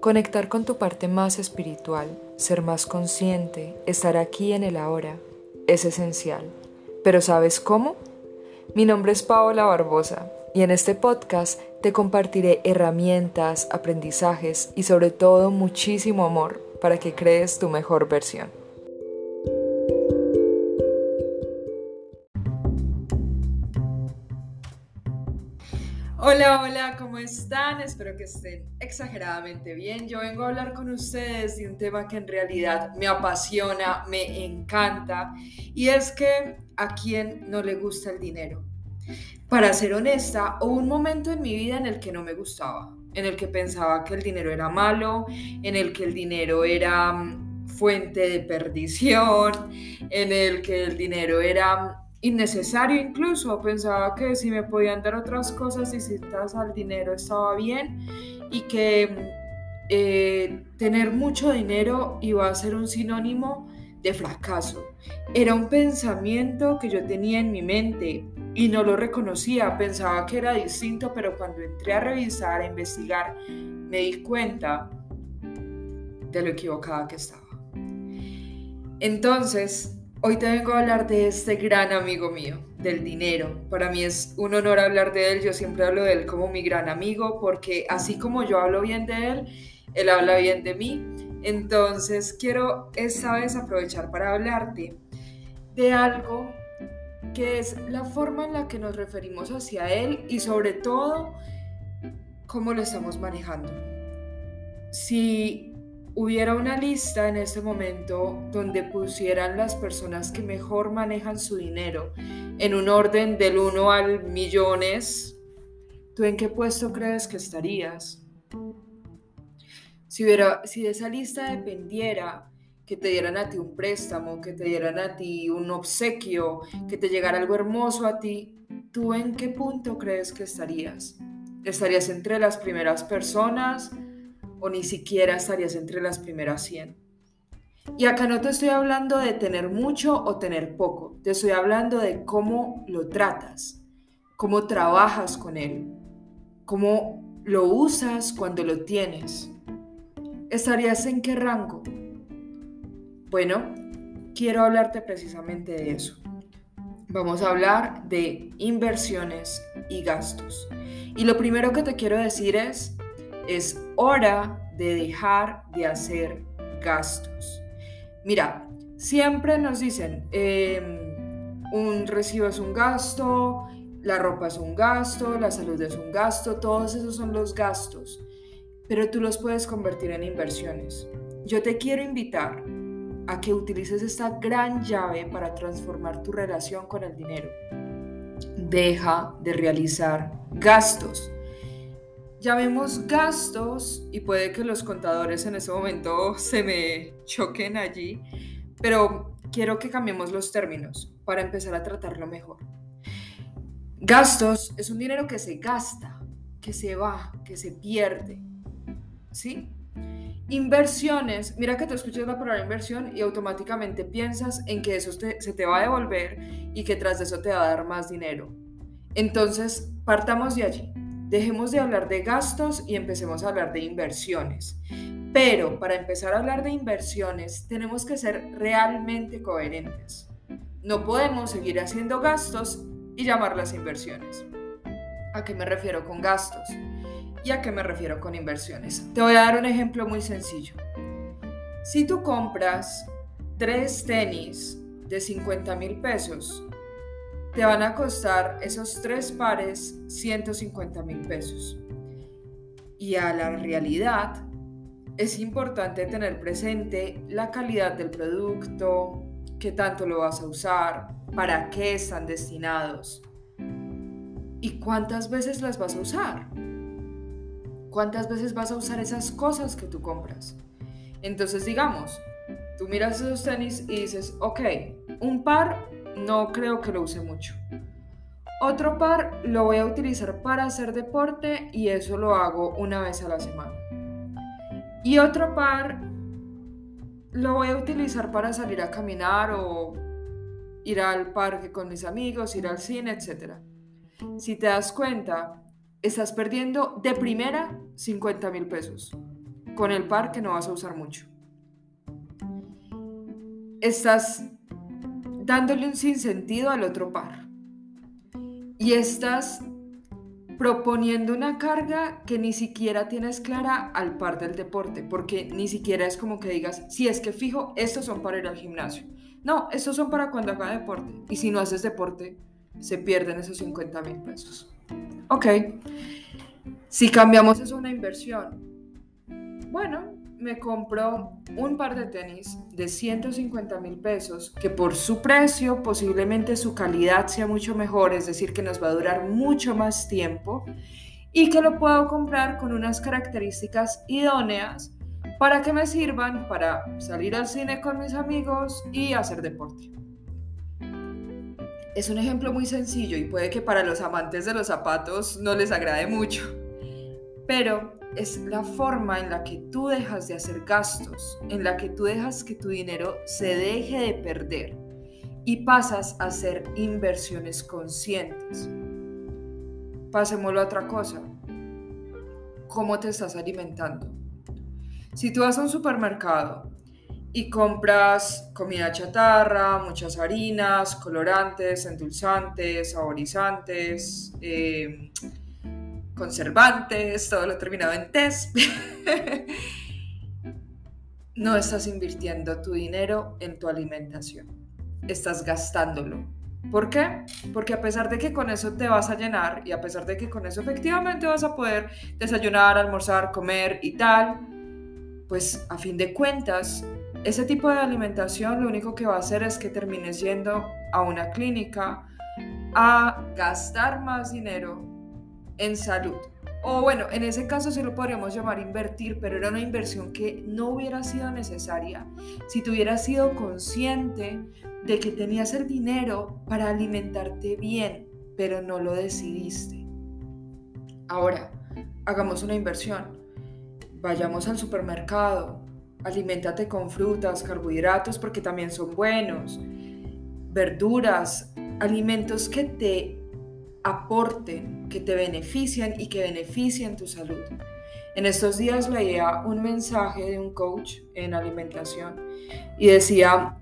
Conectar con tu parte más espiritual, ser más consciente, estar aquí en el ahora, es esencial. ¿Pero sabes cómo? Mi nombre es Paola Barbosa y en este podcast te compartiré herramientas, aprendizajes y sobre todo muchísimo amor para que crees tu mejor versión. Hola, hola, ¿cómo están? Espero que estén exageradamente bien. Yo vengo a hablar con ustedes de un tema que en realidad me apasiona, me encanta, y es que a quien no le gusta el dinero. Para ser honesta, hubo un momento en mi vida en el que no me gustaba, en el que pensaba que el dinero era malo, en el que el dinero era mm, fuente de perdición, en el que el dinero era innecesario incluso. Pensaba que si me podían dar otras cosas distintas al dinero estaba bien y que eh, tener mucho dinero iba a ser un sinónimo de fracaso. Era un pensamiento que yo tenía en mi mente y no lo reconocía. Pensaba que era distinto, pero cuando entré a revisar, a investigar, me di cuenta de lo equivocada que estaba. Entonces, Hoy te vengo a hablar de este gran amigo mío, del dinero. Para mí es un honor hablar de él, yo siempre hablo de él como mi gran amigo, porque así como yo hablo bien de él, él habla bien de mí. Entonces quiero esta vez aprovechar para hablarte de algo que es la forma en la que nos referimos hacia él y sobre todo cómo lo estamos manejando. Si hubiera una lista en ese momento donde pusieran las personas que mejor manejan su dinero en un orden del 1 al millones, ¿tú en qué puesto crees que estarías? Si, hubiera, si de esa lista dependiera que te dieran a ti un préstamo, que te dieran a ti un obsequio, que te llegara algo hermoso a ti, ¿tú en qué punto crees que estarías? ¿Estarías entre las primeras personas? O ni siquiera estarías entre las primeras 100. Y acá no te estoy hablando de tener mucho o tener poco, te estoy hablando de cómo lo tratas, cómo trabajas con él, cómo lo usas cuando lo tienes. ¿Estarías en qué rango? Bueno, quiero hablarte precisamente de eso. Vamos a hablar de inversiones y gastos. Y lo primero que te quiero decir es, es hora de dejar de hacer gastos. Mira, siempre nos dicen, em, un recibo es un gasto, la ropa es un gasto, la salud es un gasto, todos esos son los gastos, pero tú los puedes convertir en inversiones. Yo te quiero invitar a que utilices esta gran llave para transformar tu relación con el dinero. Deja de realizar gastos llamemos gastos y puede que los contadores en ese momento se me choquen allí, pero quiero que cambiemos los términos para empezar a tratarlo mejor. Gastos es un dinero que se gasta, que se va, que se pierde. ¿Sí? Inversiones, mira que tú escuchas la palabra inversión y automáticamente piensas en que eso se te va a devolver y que tras eso te va a dar más dinero. Entonces, partamos de allí. Dejemos de hablar de gastos y empecemos a hablar de inversiones. Pero para empezar a hablar de inversiones tenemos que ser realmente coherentes. No podemos seguir haciendo gastos y llamarlas inversiones. ¿A qué me refiero con gastos? ¿Y a qué me refiero con inversiones? Te voy a dar un ejemplo muy sencillo. Si tú compras tres tenis de 50 mil pesos te van a costar esos tres pares 150 mil pesos. Y a la realidad es importante tener presente la calidad del producto, qué tanto lo vas a usar, para qué están destinados y cuántas veces las vas a usar. ¿Cuántas veces vas a usar esas cosas que tú compras? Entonces digamos, tú miras esos tenis y dices, ok, un par no creo que lo use mucho. Otro par lo voy a utilizar para hacer deporte y eso lo hago una vez a la semana. Y otro par lo voy a utilizar para salir a caminar o ir al parque con mis amigos, ir al cine, etc. Si te das cuenta, estás perdiendo de primera 50 mil pesos con el par que no vas a usar mucho. Estás dándole un sinsentido al otro par. Y estás proponiendo una carga que ni siquiera tienes clara al par del deporte, porque ni siquiera es como que digas, si es que fijo, estos son para ir al gimnasio. No, estos son para cuando haga deporte. Y si no haces deporte, se pierden esos 50 mil pesos. Ok. Si cambiamos eso a una inversión, bueno, me compró un par de tenis de 150 mil pesos, que por su precio posiblemente su calidad sea mucho mejor, es decir, que nos va a durar mucho más tiempo y que lo puedo comprar con unas características idóneas para que me sirvan para salir al cine con mis amigos y hacer deporte. Es un ejemplo muy sencillo y puede que para los amantes de los zapatos no les agrade mucho, pero es la forma en la que tú dejas de hacer gastos, en la que tú dejas que tu dinero se deje de perder y pasas a hacer inversiones conscientes. Pasémoslo a otra cosa. ¿Cómo te estás alimentando? Si tú vas a un supermercado y compras comida chatarra, muchas harinas, colorantes, endulzantes, saborizantes, eh, conservantes, todo lo terminado en test. no estás invirtiendo tu dinero en tu alimentación, estás gastándolo. ¿Por qué? Porque a pesar de que con eso te vas a llenar y a pesar de que con eso efectivamente vas a poder desayunar, almorzar, comer y tal, pues a fin de cuentas, ese tipo de alimentación lo único que va a hacer es que termines yendo a una clínica a gastar más dinero en salud. O bueno, en ese caso se lo podríamos llamar invertir, pero era una inversión que no hubiera sido necesaria si tú hubieras sido consciente de que tenías el dinero para alimentarte bien, pero no lo decidiste. Ahora, hagamos una inversión. Vayamos al supermercado, aliméntate con frutas, carbohidratos, porque también son buenos, verduras, alimentos que te aporten, que te beneficien y que beneficien tu salud. En estos días leía un mensaje de un coach en alimentación y decía,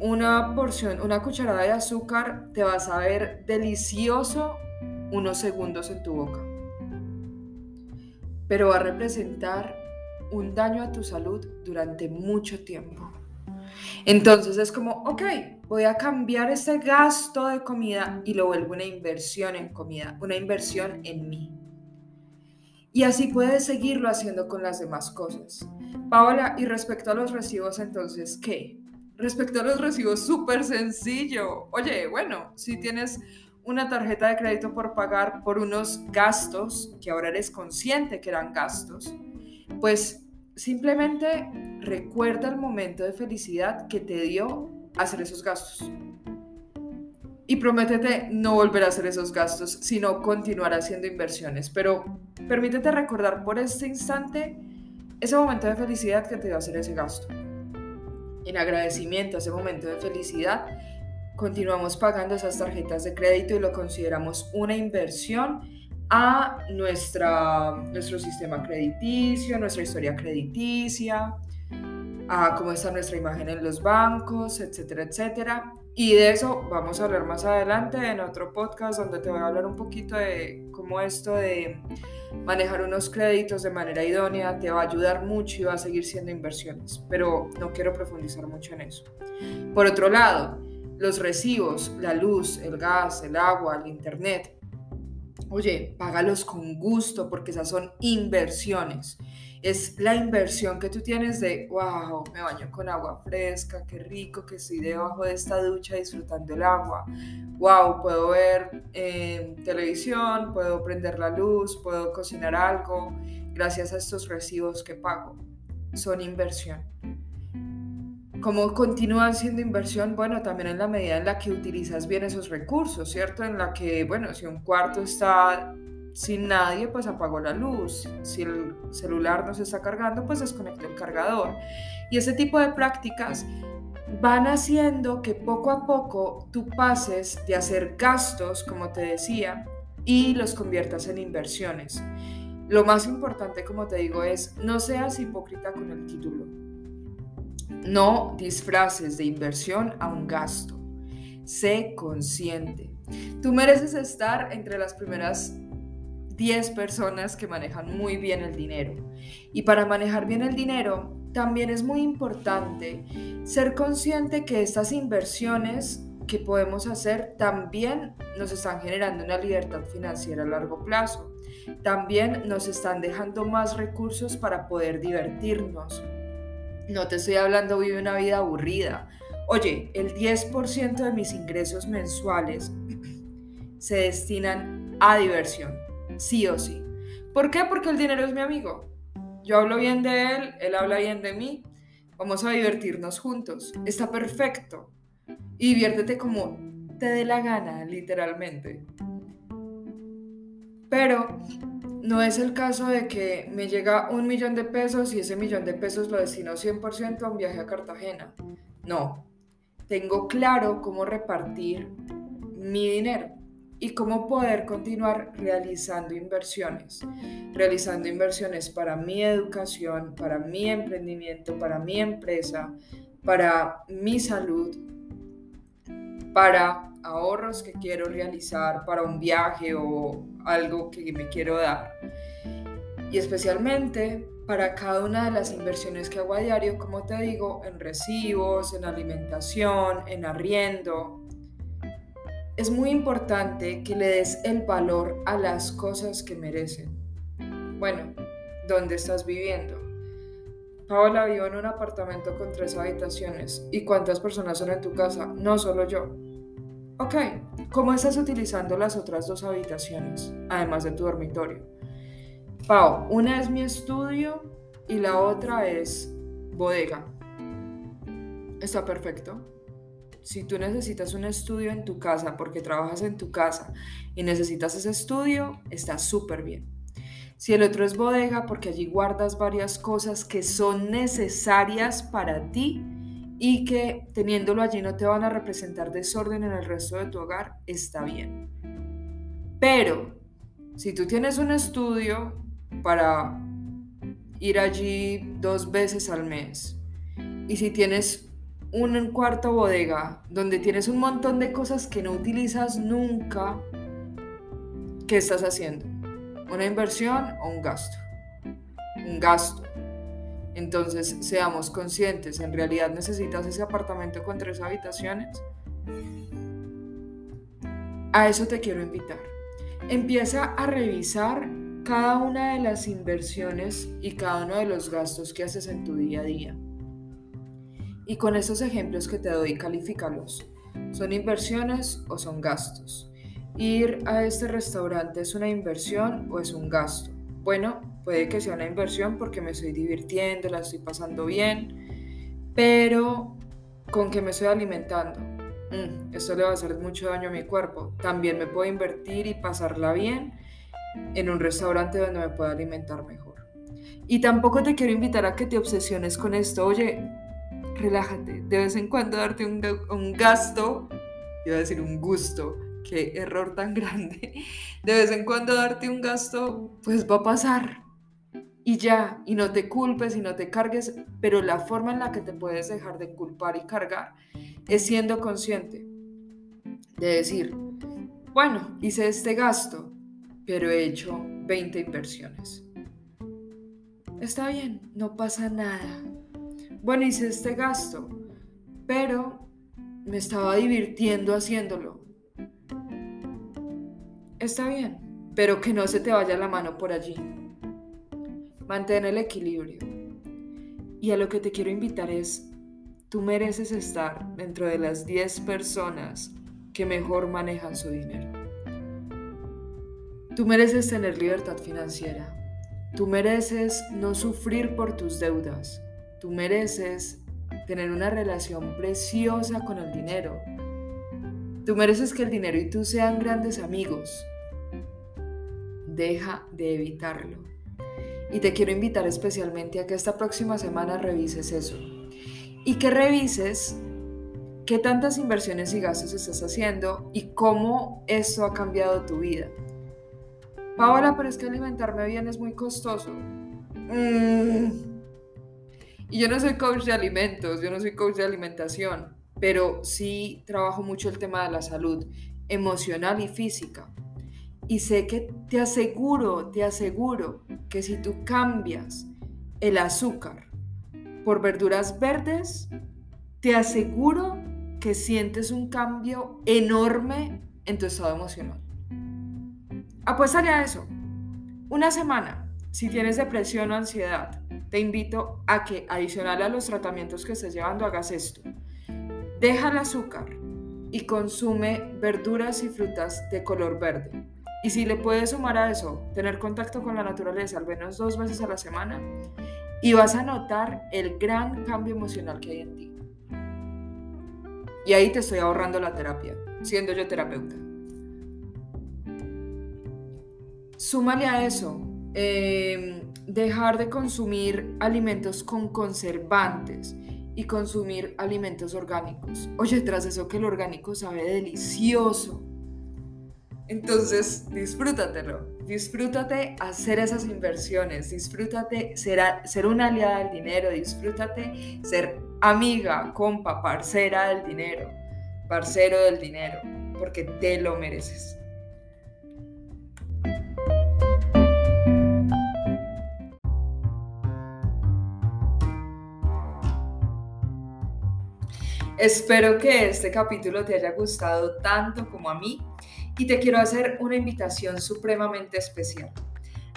una porción, una cucharada de azúcar te va a saber delicioso unos segundos en tu boca, pero va a representar un daño a tu salud durante mucho tiempo. Entonces es como, ok, voy a cambiar ese gasto de comida y lo vuelvo una inversión en comida, una inversión en mí. Y así puedes seguirlo haciendo con las demás cosas. Paola, y respecto a los recibos, entonces, ¿qué? Respecto a los recibos, súper sencillo. Oye, bueno, si tienes una tarjeta de crédito por pagar por unos gastos, que ahora eres consciente que eran gastos, pues simplemente recuerda el momento de felicidad que te dio hacer esos gastos. Y prométete no volver a hacer esos gastos, sino continuar haciendo inversiones. Pero permítete recordar por este instante ese momento de felicidad que te dio hacer ese gasto. En agradecimiento a ese momento de felicidad, continuamos pagando esas tarjetas de crédito y lo consideramos una inversión a nuestra, nuestro sistema crediticio, nuestra historia crediticia, a cómo está nuestra imagen en los bancos, etcétera, etcétera. Y de eso vamos a hablar más adelante en otro podcast donde te voy a hablar un poquito de cómo esto de manejar unos créditos de manera idónea te va a ayudar mucho y va a seguir siendo inversiones, pero no quiero profundizar mucho en eso. Por otro lado, los recibos, la luz, el gas, el agua, el internet, Oye, págalos con gusto porque esas son inversiones. Es la inversión que tú tienes de, wow, me baño con agua fresca, qué rico que estoy debajo de esta ducha disfrutando el agua. Wow, puedo ver eh, televisión, puedo prender la luz, puedo cocinar algo gracias a estos recibos que pago. Son inversión. ¿Cómo continúan siendo inversión? Bueno, también en la medida en la que utilizas bien esos recursos, ¿cierto? En la que, bueno, si un cuarto está sin nadie, pues apago la luz. Si el celular no se está cargando, pues desconecto el cargador. Y ese tipo de prácticas van haciendo que poco a poco tú pases de hacer gastos, como te decía, y los conviertas en inversiones. Lo más importante, como te digo, es no seas hipócrita con el título. No disfraces de inversión a un gasto. Sé consciente. Tú mereces estar entre las primeras 10 personas que manejan muy bien el dinero. Y para manejar bien el dinero, también es muy importante ser consciente que estas inversiones que podemos hacer también nos están generando una libertad financiera a largo plazo. También nos están dejando más recursos para poder divertirnos. No te estoy hablando de una vida aburrida. Oye, el 10% de mis ingresos mensuales se destinan a diversión, sí o sí. ¿Por qué? Porque el dinero es mi amigo. Yo hablo bien de él, él habla bien de mí. Vamos a divertirnos juntos. Está perfecto. Y diviértete como te dé la gana, literalmente. Pero no es el caso de que me llega un millón de pesos y ese millón de pesos lo destino 100% a un viaje a Cartagena. No. Tengo claro cómo repartir mi dinero y cómo poder continuar realizando inversiones. Realizando inversiones para mi educación, para mi emprendimiento, para mi empresa, para mi salud, para ahorros que quiero realizar, para un viaje o algo que me quiero dar. Y especialmente para cada una de las inversiones que hago a diario, como te digo, en recibos, en alimentación, en arriendo, es muy importante que le des el valor a las cosas que merecen. Bueno, ¿dónde estás viviendo? Paola vivo en un apartamento con tres habitaciones. ¿Y cuántas personas son en tu casa? No solo yo. Ok, ¿cómo estás utilizando las otras dos habitaciones, además de tu dormitorio? Pau, una es mi estudio y la otra es bodega. Está perfecto si tú necesitas un estudio en tu casa porque trabajas en tu casa y necesitas ese estudio, está súper bien. Si el otro es bodega porque allí guardas varias cosas que son necesarias para ti y que teniéndolo allí no te van a representar desorden en el resto de tu hogar, está bien. Pero si tú tienes un estudio para ir allí dos veces al mes y si tienes un cuarto bodega donde tienes un montón de cosas que no utilizas nunca, ¿qué estás haciendo? ¿Una inversión o un gasto? Un gasto. Entonces, seamos conscientes, ¿en realidad necesitas ese apartamento con tres habitaciones? A eso te quiero invitar. Empieza a revisar cada una de las inversiones y cada uno de los gastos que haces en tu día a día. Y con esos ejemplos que te doy, califícalos. ¿Son inversiones o son gastos? ¿Ir a este restaurante es una inversión o es un gasto? Bueno, puede que sea una inversión porque me estoy divirtiendo, la estoy pasando bien, pero ¿con qué me estoy alimentando? Mm, esto le va a hacer mucho daño a mi cuerpo. También me puedo invertir y pasarla bien en un restaurante donde me pueda alimentar mejor. Y tampoco te quiero invitar a que te obsesiones con esto. Oye, relájate, de vez en cuando darte un, gasto, iba a decir un gusto, qué error tan grande, de vez en cuando darte un gasto, pues va a pasar. Y ya, y no te culpes y no te cargues, pero la forma en la que te puedes dejar de culpar y cargar es siendo consciente de decir, bueno, hice este gasto, pero he hecho 20 inversiones. Está bien, no pasa nada bueno, hice este gasto, pero me estaba divirtiendo haciéndolo. Está bien, pero que no se te vaya la mano por allí. Mantén el equilibrio. Y a lo que te quiero invitar es, tú mereces estar dentro de las 10 personas que mejor manejan su dinero. Tú mereces tener libertad financiera. Tú mereces no sufrir por tus deudas. Tú mereces tener una relación preciosa con el dinero. Tú mereces que el dinero y tú sean grandes amigos. Deja de evitarlo. Y te quiero invitar especialmente a que esta próxima semana revises eso. Y que revises qué tantas inversiones y gastos estás haciendo y cómo esto ha cambiado tu vida. Paola, pero es que alimentarme bien es muy costoso. Mm. Y yo no soy coach de alimentos, yo no soy coach de alimentación, pero sí trabajo mucho el tema de la salud emocional y física. Y sé que te aseguro, te aseguro que si tú cambias el azúcar por verduras verdes, te aseguro que sientes un cambio enorme en tu estado emocional. Apuéstale a eso. Una semana, si tienes depresión o ansiedad, te invito a que, adicional a los tratamientos que estés llevando, hagas esto. Deja el azúcar y consume verduras y frutas de color verde. Y si le puedes sumar a eso, tener contacto con la naturaleza al menos dos veces a la semana, y vas a notar el gran cambio emocional que hay en ti. Y ahí te estoy ahorrando la terapia, siendo yo terapeuta. Súmale a eso, em, dejar de consumir alimentos con conservantes y consumir alimentos orgánicos. Oye, tras eso que el orgánico sabe delicioso. Entonces, disfrútatelo, disfrútate hacer esas inversiones, disfrútate ser, ser una aliada del dinero, disfrútate ser amiga, compa, parcera del dinero, parcero del dinero, porque te lo mereces. Espero que este capítulo te haya gustado tanto como a mí y te quiero hacer una invitación supremamente especial.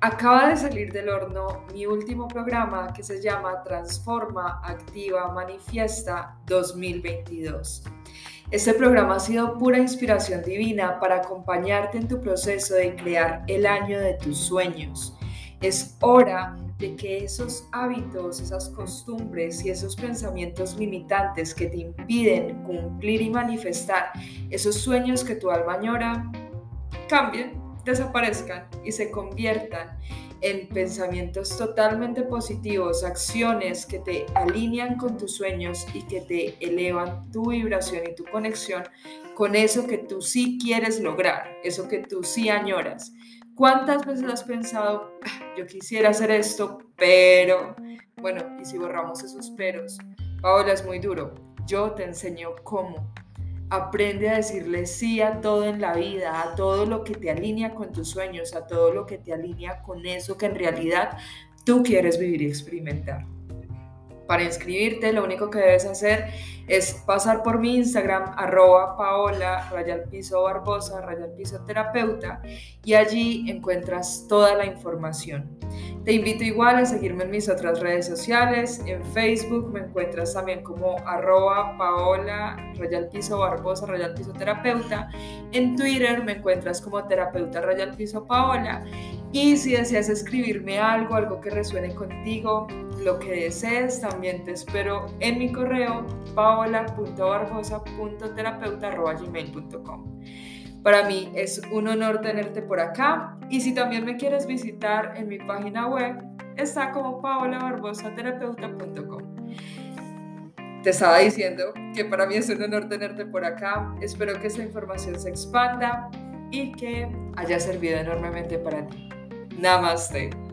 Acaba de salir del horno mi último programa que se llama Transforma, Activa, Manifiesta 2022. Este programa ha sido pura inspiración divina para acompañarte en tu proceso de crear el año de tus sueños. Es hora de que esos hábitos, esas costumbres y esos pensamientos limitantes que te impiden cumplir y manifestar esos sueños que tu alma añora, cambien, desaparezcan y se conviertan en pensamientos totalmente positivos, acciones que te alinean con tus sueños y que te elevan tu vibración y tu conexión con eso que tú sí quieres lograr, eso que tú sí añoras. ¿Cuántas veces has pensado, yo quisiera hacer esto, pero, bueno, y si borramos esos peros? Paola, es muy duro. Yo te enseño cómo. Aprende a decirle sí a todo en la vida, a todo lo que te alinea con tus sueños, a todo lo que te alinea con eso que en realidad tú quieres vivir y experimentar. Para inscribirte, lo único que debes hacer es pasar por mi Instagram, arroba paola, rayal piso barbosa, terapeuta, y allí encuentras toda la información. Te invito igual a seguirme en mis otras redes sociales. En Facebook me encuentras también como arroba paola, rayal piso barbosa, terapeuta. En Twitter me encuentras como terapeuta rayal piso paola. Y si deseas escribirme algo, algo que resuene contigo, lo que desees, también te espero en mi correo paola.barbosa.terapeuta.gmail.com. Para mí es un honor tenerte por acá y si también me quieres visitar en mi página web, está como paolabarbosaterapeuta.com. Te estaba diciendo que para mí es un honor tenerte por acá. Espero que esta información se expanda y que haya servido enormemente para ti. Namaste.